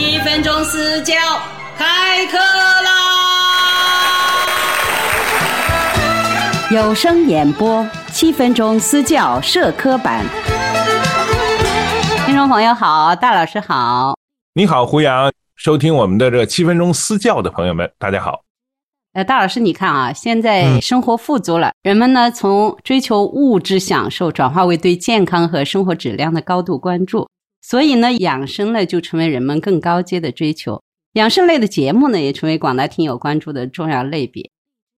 七分钟私教开课啦！有声演播七分钟私教社科版，听众朋友好，大老师好，你好，胡杨，收听我们的这七分钟私教的朋友们，大家好。呃，大老师，你看啊，现在生活富足了，人们呢从追求物质享受转化为对健康和生活质量的高度关注，所以呢，养生呢就成为人们更高阶的追求。养生类的节目呢，也成为广大听友关注的重要类别。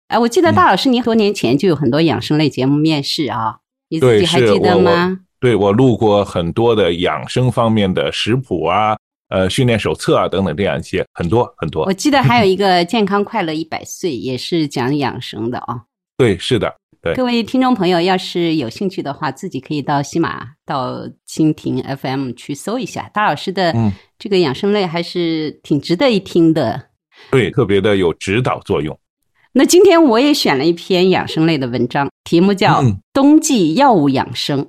哎，我记得大老师，您多年前就有很多养生类节目面试啊，你自己还记得吗？对我录过很多的养生方面的食谱啊。呃，训练手册啊，等等，这样一些很多很多。我记得还有 一个健康快乐一百岁，也是讲养生的啊。对，是的，对。各位听众朋友，要是有兴趣的话，自己可以到喜马、到蜻蜓 FM 去搜一下大老师的这个养生类，还是挺值得一听的。对，特别的有指导作用。那今天我也选了一篇养生类的文章，题目叫《冬季药物养生》。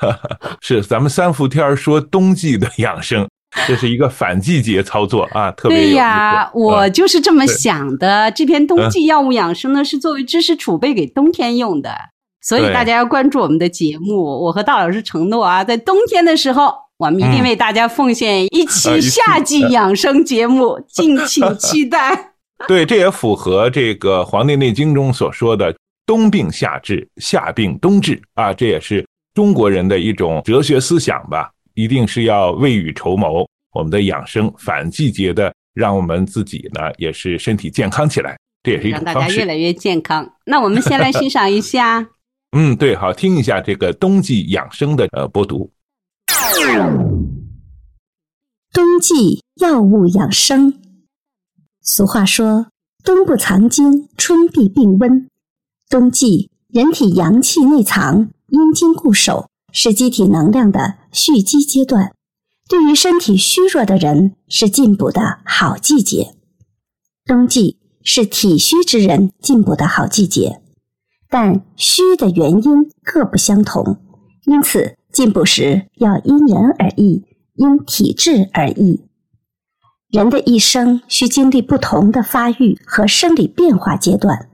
是，咱们三伏天说冬季的养生。这是一个反季节操作啊，特别对呀，我就是这么想的。这篇冬季药物养生呢，是作为知识储备给冬天用的，所以大家要关注我们的节目。我和大老师承诺啊，在冬天的时候，我们一定为大家奉献一期夏季养生节目，敬请 期待。对，这也符合这个《黄帝内经》中所说的“冬病夏治，夏病冬治”啊，这也是中国人的一种哲学思想吧。一定是要未雨绸缪，我们的养生反季节的，让我们自己呢也是身体健康起来，这也是一种方式。让大家越来越健康。那我们先来欣赏一下。嗯，对，好，听一下这个冬季养生的呃播读。冬季药物养生。俗话说：“冬不藏精，春必病温。”冬季人体阳气内藏，阴经固守。是机体能量的蓄积阶段，对于身体虚弱的人是进补的好季节。冬季是体虚之人进补的好季节，但虚的原因各不相同，因此进补时要因人而异，因体质而异。人的一生需经历不同的发育和生理变化阶段。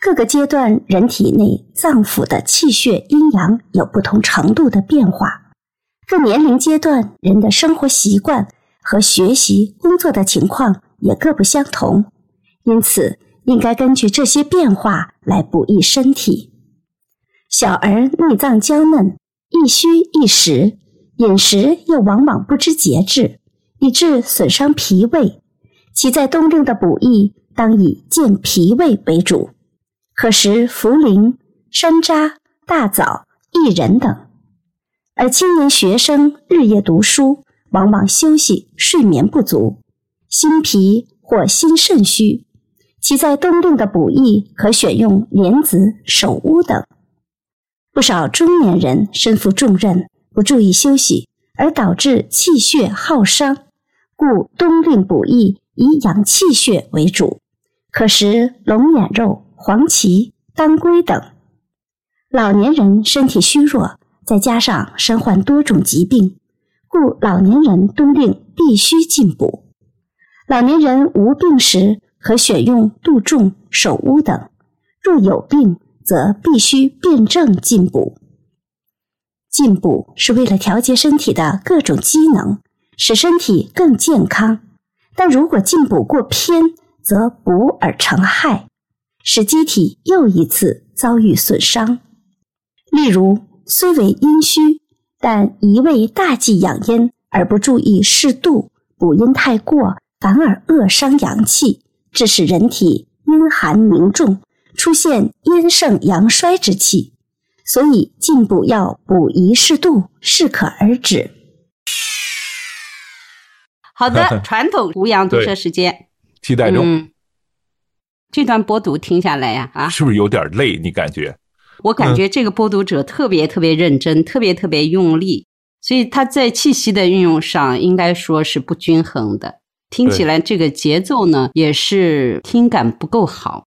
各个阶段，人体内脏腑的气血阴阳有不同程度的变化。各年龄阶段，人的生活习惯和学习工作的情况也各不相同，因此应该根据这些变化来补益身体。小儿内脏娇嫩，一虚一实，饮食又往往不知节制，以致损伤脾胃。其在冬令的补益，当以健脾胃为主。可食茯苓、山楂、大枣、薏仁等，而青年学生日夜读书，往往休息睡眠不足，心脾或心肾虚，其在冬令的补益可选用莲子、首乌等。不少中年人身负重任，不注意休息，而导致气血耗伤，故冬令补益以养气血为主，可食龙眼肉。黄芪、当归等，老年人身体虚弱，再加上身患多种疾病，故老年人冬令必须进补。老年人无病时，可选用杜仲、首乌等；若有病，则必须辨证进补。进补是为了调节身体的各种机能，使身体更健康。但如果进补过偏，则补而成害。使机体又一次遭遇损伤。例如，虽为阴虚，但一味大剂养阴而不注意适度，补阴太过，反而扼伤阳气，致使人体阴寒凝重，出现阴盛阳衰之气。所以，进补要补宜适度，适可而止。好的，传统胡杨读书时间，期待中。这段播读听下来呀，啊，是不是有点累？你感觉？我感觉这个播读者特别特别认真，特别特别用力，所以他在气息的运用上应该说是不均衡的。听起来这个节奏呢，也是听感不够好。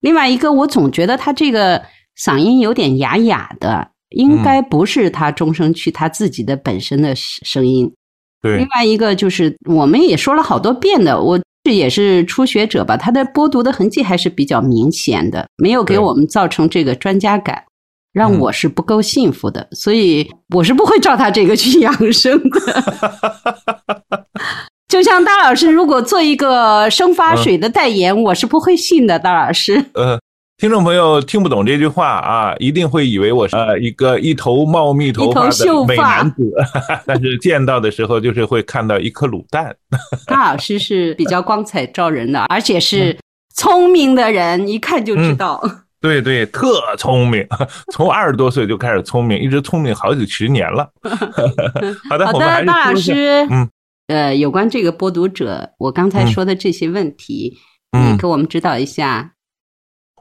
另外一个，我总觉得他这个嗓音有点哑哑的，应该不是他中声区他自己的本身的声音。对另，外一个就是我们也说了好多遍的，我这也是初学者吧，他的播读的痕迹还是比较明显的，没有给我们造成这个专家感，让嗯我是不够幸福的，所以我是不会照他这个去养生的。就像大老师，如果做一个生发水的代言，我是不会信的。大老师，呃，听众朋友听不懂这句话啊，一定会以为我是呃一个一头茂密头发的美发男子，但是见到的时候就是会看到一颗卤蛋。大老师是比较光彩照人的，而且是聪明的人，一看就知道。对对，特聪明，从二十多岁就开始聪明，一直聪明好几十年了。好的，好的，是大老师，嗯，呃，有关这个播读者，我刚才说的这些问题，嗯你给我们指导一下。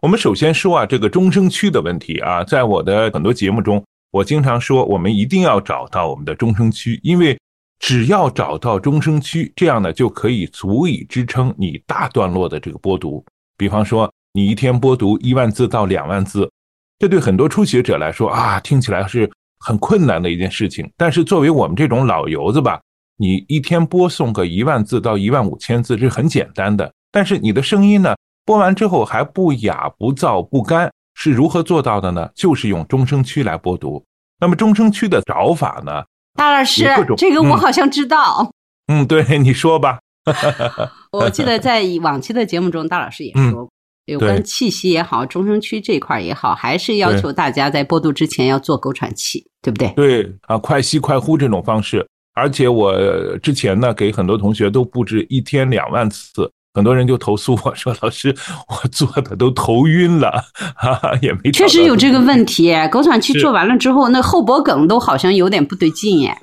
我们首先说啊，这个终生区的问题啊，在我的很多节目中，我经常说，我们一定要找到我们的终生区，因为只要找到终生区，这样呢就可以足以支撑你大段落的这个播读。比方说，你一天播读一万字到两万字，这对很多初学者来说啊，听起来是很困难的一件事情。但是作为我们这种老油子吧，你一天播送个一万字到一万五千字，是很简单的。但是你的声音呢，播完之后还不哑、不燥、不干，是如何做到的呢？就是用中声区来播读。那么中声区的找法呢？大老师这个我嗯好像知道。嗯，对，你说吧。我记得在往期的节目中，大老师也嗯说过，有关气息也好，中声区这一块也好，还是要求大家在播读之前要做狗喘气，对不对？对啊，快吸快呼这种方式，而且我之前呢给很多同学都布置一天两万次，很多人就投诉我说，老师 我做的都头晕了，哈、哈，也没确实有这个。问题，狗喘气做完了之后，那后脖梗都好像有点不对劲耶。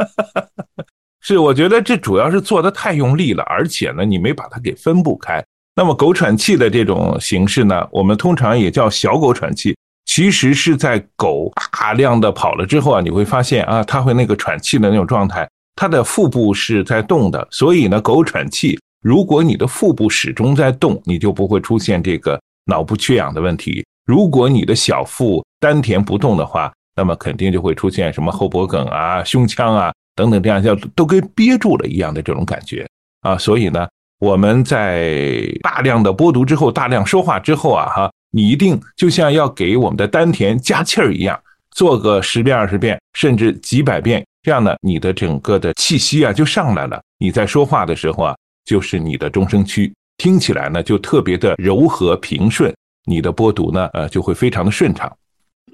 是，我觉得这主要是做的太用力了，而且呢，你没把它给分布开。那么狗喘气的这种形式呢，我们通常也叫小狗喘气，其实是在狗大量的跑了之后啊，你会发现啊，它会那个喘气的那种状态，它的腹部是在动的，所以呢，狗喘气，如果你的腹部始终在动，你就不会出现这个脑部缺氧的问题。如果你的小腹丹田不动的话，那么肯定就会出现什么后脖梗啊、胸腔啊等等这样叫都跟憋住了一样的这种感觉啊。所以呢，我们在大量的播读之后，大量说话之后啊，哈，你一定就像要给我们的丹田加气儿一样，做个十遍、二十遍，甚至几百遍，这样呢，你的整个的气息啊就上来了。你在说话的时候啊，就是你的中声区，听起来呢就特别的柔和平顺，你的播读呢，呃，就会非常的顺畅。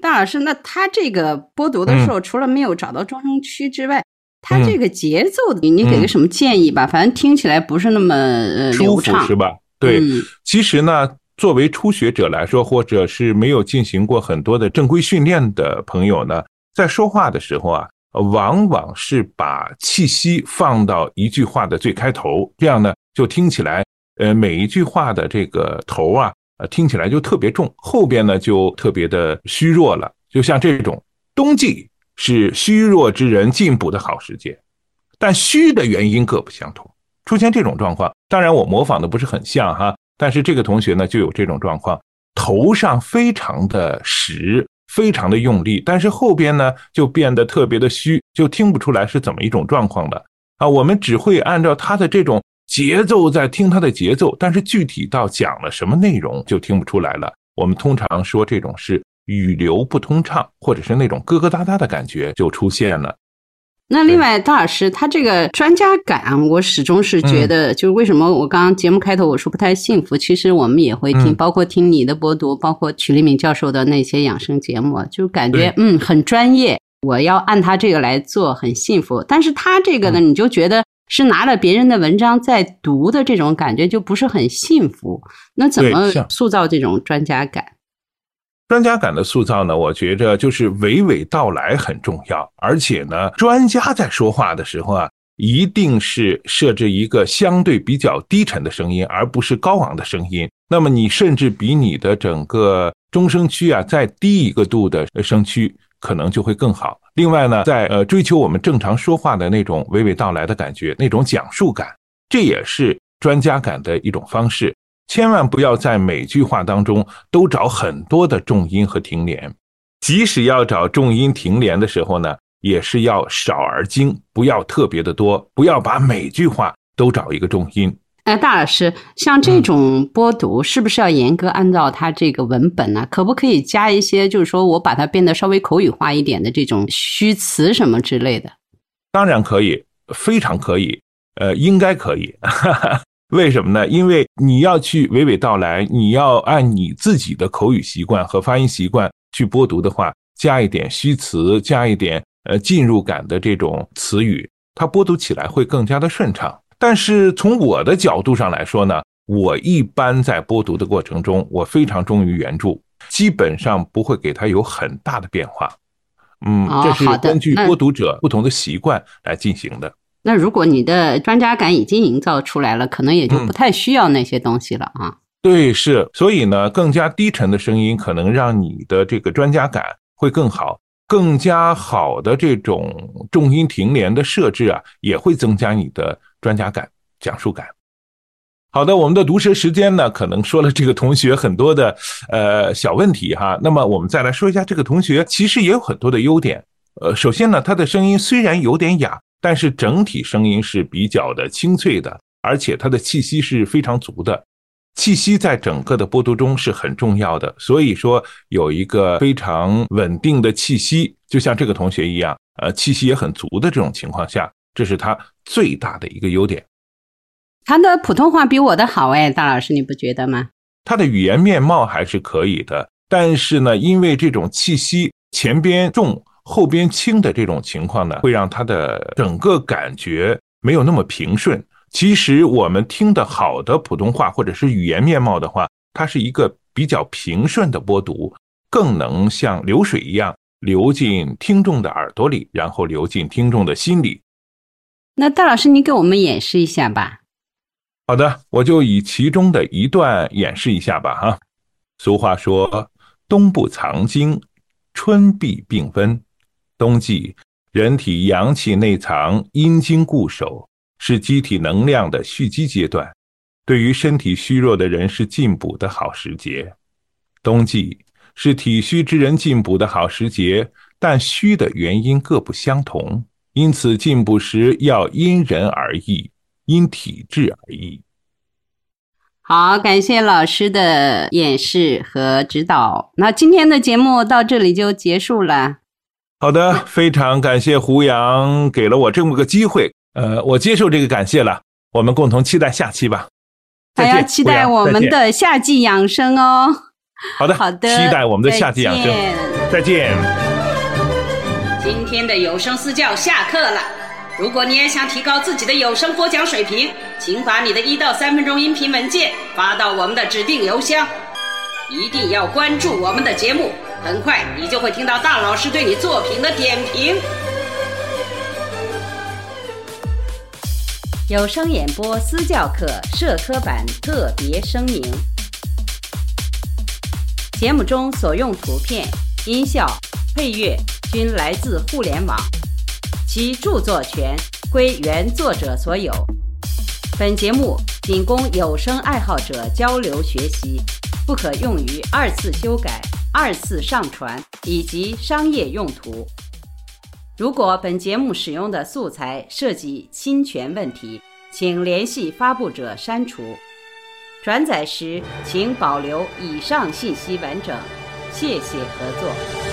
大老师，那他这个播读的时候，除了没有找到中声区之外，他嗯这个节奏，你你给个什么建议吧？反正听起来不是那么呃舒服是吧？对，嗯其实呢，作为初学者来说，或者是没有进行过很多的正规训练的朋友呢，在说话的时候啊，呃往往是把气息放到一句话的最开头，这样呢，就听起来，呃，每一句话的这个头啊，呃，听起来就特别重，后边呢就特别的虚弱了。就像这种，冬季是虚弱之人进补的好时节，但虚的原因各不相同。出现这种状况，当然我模仿的不是很像哈，但是这个同学呢就有这种状况，头上非常的实，非常的用力，但是后边呢就变得特别的虚，就听不出来是怎么一种状况的啊。我们只会按照他的这种节奏在听他的节奏，但是具体到讲了什么内容就听不出来了。我们通常说这种是语流不通畅，或者是那种疙疙瘩瘩的感觉就出现了。那另外，大老师他这个专家感，我始终是觉嗯得，就是为什么我刚刚节目开头我说不太幸福，其实我们也会听，嗯包括听你的播读，包括曲立敏教授的那些养生节目，就感觉嗯很专业，我要按他这个来做，很幸福。但是他这个呢，你就觉得是拿了别人的文章在读的这种感觉，就不是很幸福。那怎么塑造这种专家感？专家感的塑造呢，我觉着就是娓娓道来很重要，而且呢，专家在说话的时候啊，一定是设置一个相对比较低沉的声音，而不是高昂的声音。那么你甚至比你的整个中声区啊再低一个度的声区，可能就会更好。另外呢，在呃追求我们正常说话的那种娓娓道来的感觉，那种讲述感，这也是专家感的一种方式。千万不要在每句话当中都找很多的重音和停连，即使要找重音停连的时候呢，也是要少而精，不要特别的多，不要把每句话都找一个重音。哎，大老师，像这种播读，是不是要严格按照它这个文本呢？可不可以加一些，就是说我把它变得稍微口语化一点的这种虚词什么之类的？当然可以，非常可以，呃，应该可以。为什么呢？因为你要去娓娓道来，你要按你自己的口语习惯和发音习惯去播读的话，加一点虚词，加一点呃进入感的这种词语，它播读起来会更加的顺畅。但是从我的角度上来说呢，我一般在播读的过程中，我非常忠于原著，基本上不会给它有很大的变化。嗯，这是根据播读者不同的习惯来进行的。那如果你的专家感已经营造出来了，可能也就不太需要那些东西了啊。对，是，所以呢，更加低沉的声音可能让你的这个专家感会更好。更加好的这种重音停连的设置啊，也会增加你的专家感、讲述感。好的，我们的毒舌时间呢，可能说了这个同学很多的呃小问题哈。那么我们再来说一下这个同学，其实也有很多的优点。呃，首先呢，他的声音虽然有点哑，但是整体声音是比较的清脆的，而且它的气息是非常足的。气息在整个的播读中是很重要的，所以说有一个非常稳定的气息，就像这个同学一样，呃，气息也很足的这种情况下，这是他最大的一个优点。他的普通话比我的好哎，大老师你不觉得吗？他的语言面貌还是可以的，但是呢，因为这种气息前边重后边轻的这种情况呢，会让他的整个感觉没有那么平顺。其实我们听的好的普通话或者是语言面貌的话，它是一个比较平顺的播读，更能像流水一样流进听众的耳朵里，然后流进听众的心里。那戴老师，您给我们演示一下吧。好的，我就以其中的一段演示一下吧。哈，俗话说：“冬不藏经，春必病温。”冬季，人体阳气内藏，阴经固守。是机体能量的蓄积阶段，对于身体虚弱的人是进补的好时节。冬季是体虚之人进补的好时节，但虚的原因各不相同，因此进补时要因人而异，因体质而异。好，感谢老师的演示和指导。那今天的节目到这里就结束了。好的，非常感谢胡杨给了我这么个机会。呃，我接受这个感谢了，我们共同期待下期吧。还要期待我们的夏季养生哦。好的，好的，期待我们的夏季养生。再见。今天的有声私教下课了。如果你也想提高自己的有声播讲水平，请把你的一到三分钟音频文件发到我们的指定邮箱。一定要关注我们的节目，很快你就会听到大老师对你作品的点评。有声演播私教课社科版特别声明：节目中所用图片、音效、配乐均来自互联网，其著作权归原作者所有。本节目仅供有声爱好者交流学习，不可用于二次修改、二次上传以及商业用途。如果本节目使用的素材涉及侵权问题，请联系发布者删除。转载时请保留以上信息完整。谢谢合作。